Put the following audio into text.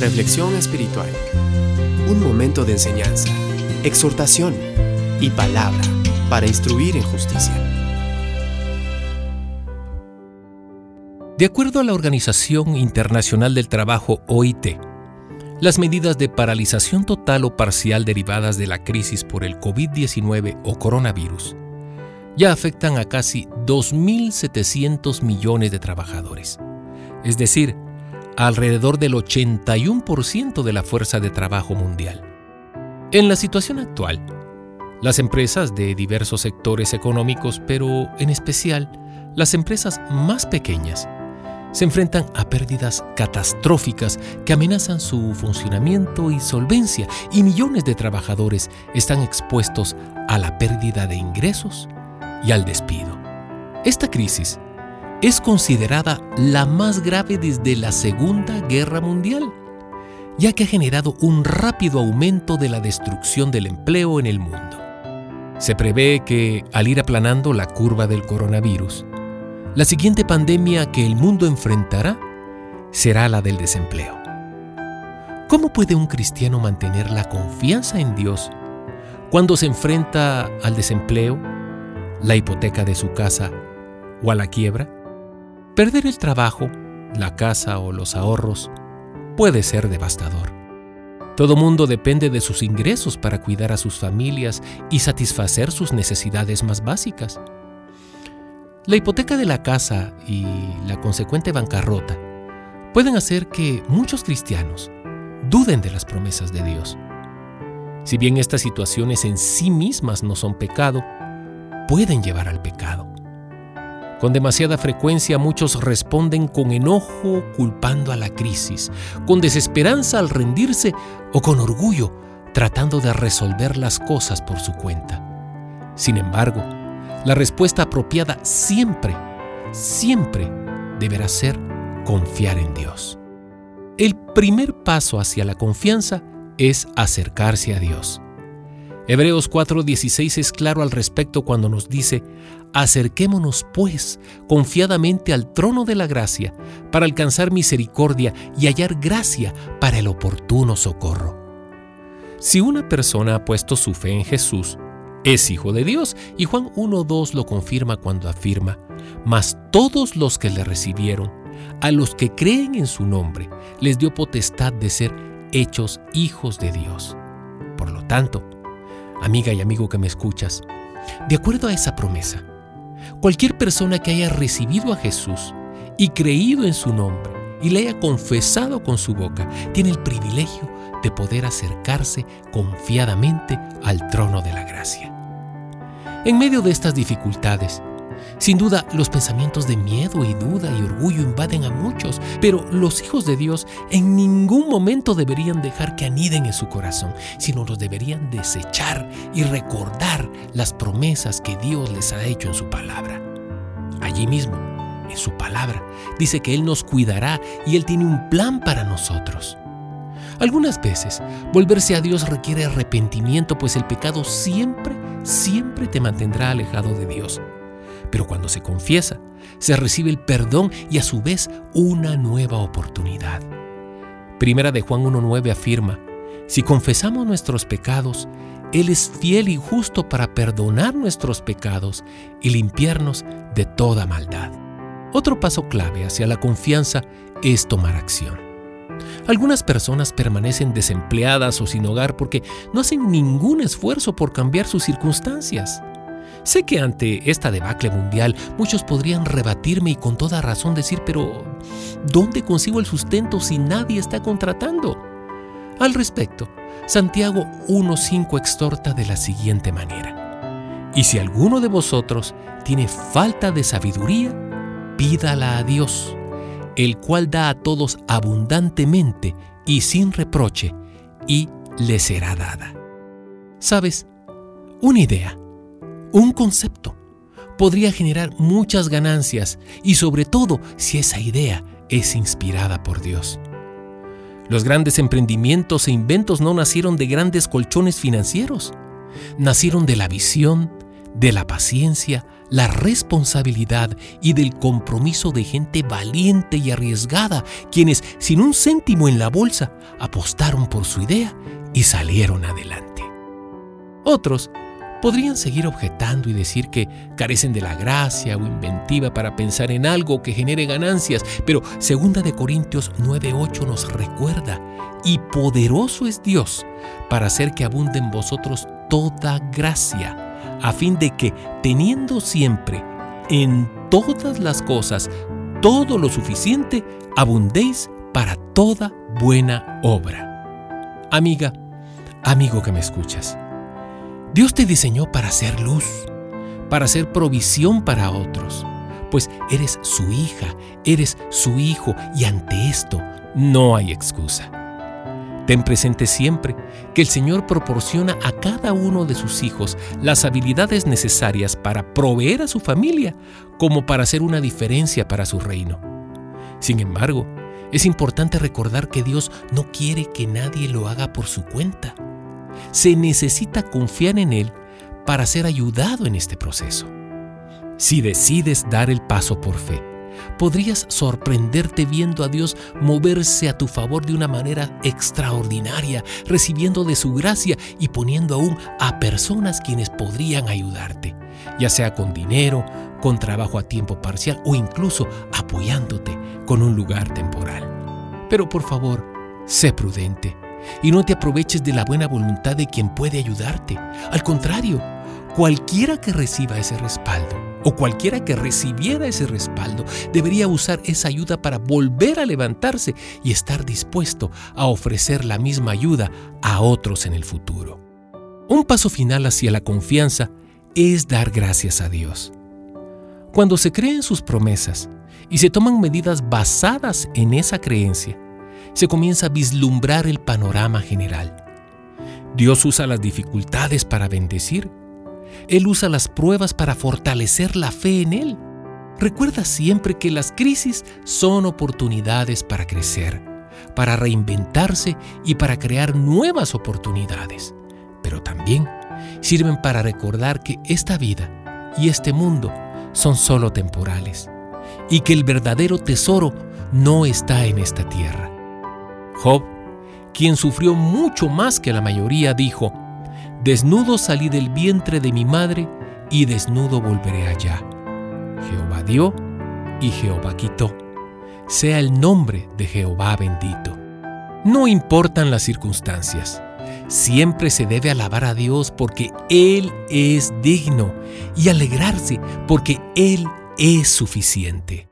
Reflexión espiritual. Un momento de enseñanza, exhortación y palabra para instruir en justicia. De acuerdo a la Organización Internacional del Trabajo OIT, las medidas de paralización total o parcial derivadas de la crisis por el COVID-19 o coronavirus ya afectan a casi 2.700 millones de trabajadores, es decir, alrededor del 81% de la fuerza de trabajo mundial. En la situación actual, las empresas de diversos sectores económicos, pero en especial las empresas más pequeñas, se enfrentan a pérdidas catastróficas que amenazan su funcionamiento y solvencia y millones de trabajadores están expuestos a la pérdida de ingresos y al despido. Esta crisis es considerada la más grave desde la Segunda Guerra Mundial, ya que ha generado un rápido aumento de la destrucción del empleo en el mundo. Se prevé que, al ir aplanando la curva del coronavirus, la siguiente pandemia que el mundo enfrentará será la del desempleo. ¿Cómo puede un cristiano mantener la confianza en Dios cuando se enfrenta al desempleo, la hipoteca de su casa o a la quiebra? Perder el trabajo, la casa o los ahorros puede ser devastador. Todo mundo depende de sus ingresos para cuidar a sus familias y satisfacer sus necesidades más básicas. La hipoteca de la casa y la consecuente bancarrota pueden hacer que muchos cristianos duden de las promesas de Dios. Si bien estas situaciones en sí mismas no son pecado, pueden llevar al pecado. Con demasiada frecuencia muchos responden con enojo culpando a la crisis, con desesperanza al rendirse o con orgullo tratando de resolver las cosas por su cuenta. Sin embargo, la respuesta apropiada siempre, siempre deberá ser confiar en Dios. El primer paso hacia la confianza es acercarse a Dios. Hebreos 4:16 es claro al respecto cuando nos dice, acerquémonos pues confiadamente al trono de la gracia para alcanzar misericordia y hallar gracia para el oportuno socorro. Si una persona ha puesto su fe en Jesús, es hijo de Dios y Juan 1.2 lo confirma cuando afirma, mas todos los que le recibieron, a los que creen en su nombre, les dio potestad de ser hechos hijos de Dios. Por lo tanto, amiga y amigo que me escuchas, de acuerdo a esa promesa, cualquier persona que haya recibido a Jesús y creído en su nombre y le haya confesado con su boca, tiene el privilegio de poder acercarse confiadamente al trono de la gracia. En medio de estas dificultades, sin duda, los pensamientos de miedo y duda y orgullo invaden a muchos, pero los hijos de Dios en ningún momento deberían dejar que aniden en su corazón, sino los deberían desechar y recordar las promesas que Dios les ha hecho en su palabra. Allí mismo, en su palabra, dice que Él nos cuidará y Él tiene un plan para nosotros. Algunas veces, volverse a Dios requiere arrepentimiento, pues el pecado siempre, siempre te mantendrá alejado de Dios. Pero cuando se confiesa, se recibe el perdón y a su vez una nueva oportunidad. Primera de Juan 1.9 afirma, si confesamos nuestros pecados, Él es fiel y justo para perdonar nuestros pecados y limpiarnos de toda maldad. Otro paso clave hacia la confianza es tomar acción. Algunas personas permanecen desempleadas o sin hogar porque no hacen ningún esfuerzo por cambiar sus circunstancias. Sé que ante esta debacle mundial muchos podrían rebatirme y con toda razón decir, pero ¿dónde consigo el sustento si nadie está contratando? Al respecto, Santiago 1.5 exhorta de la siguiente manera. Y si alguno de vosotros tiene falta de sabiduría, pídala a Dios, el cual da a todos abundantemente y sin reproche, y le será dada. ¿Sabes? Una idea un concepto podría generar muchas ganancias y sobre todo si esa idea es inspirada por Dios. Los grandes emprendimientos e inventos no nacieron de grandes colchones financieros, nacieron de la visión, de la paciencia, la responsabilidad y del compromiso de gente valiente y arriesgada, quienes, sin un céntimo en la bolsa, apostaron por su idea y salieron adelante. Otros podrían seguir objetando y decir que carecen de la gracia o inventiva para pensar en algo que genere ganancias, pero 2 de Corintios 9:8 nos recuerda, y poderoso es Dios para hacer que abunde en vosotros toda gracia a fin de que, teniendo siempre en todas las cosas todo lo suficiente, abundéis para toda buena obra. Amiga, amigo que me escuchas, Dios te diseñó para ser luz, para ser provisión para otros, pues eres su hija, eres su hijo y ante esto no hay excusa. Ten presente siempre que el Señor proporciona a cada uno de sus hijos las habilidades necesarias para proveer a su familia como para hacer una diferencia para su reino. Sin embargo, es importante recordar que Dios no quiere que nadie lo haga por su cuenta. Se necesita confiar en Él para ser ayudado en este proceso. Si decides dar el paso por fe, podrías sorprenderte viendo a Dios moverse a tu favor de una manera extraordinaria, recibiendo de su gracia y poniendo aún a personas quienes podrían ayudarte, ya sea con dinero, con trabajo a tiempo parcial o incluso apoyándote con un lugar temporal. Pero por favor, sé prudente y no te aproveches de la buena voluntad de quien puede ayudarte. Al contrario, cualquiera que reciba ese respaldo, o cualquiera que recibiera ese respaldo debería usar esa ayuda para volver a levantarse y estar dispuesto a ofrecer la misma ayuda a otros en el futuro. Un paso final hacia la confianza es dar gracias a Dios. Cuando se creen sus promesas y se toman medidas basadas en esa creencia, se comienza a vislumbrar el panorama general. Dios usa las dificultades para bendecir él usa las pruebas para fortalecer la fe en Él. Recuerda siempre que las crisis son oportunidades para crecer, para reinventarse y para crear nuevas oportunidades. Pero también sirven para recordar que esta vida y este mundo son solo temporales y que el verdadero tesoro no está en esta tierra. Job, quien sufrió mucho más que la mayoría, dijo, Desnudo salí del vientre de mi madre y desnudo volveré allá. Jehová dio y Jehová quitó. Sea el nombre de Jehová bendito. No importan las circunstancias. Siempre se debe alabar a Dios porque Él es digno y alegrarse porque Él es suficiente.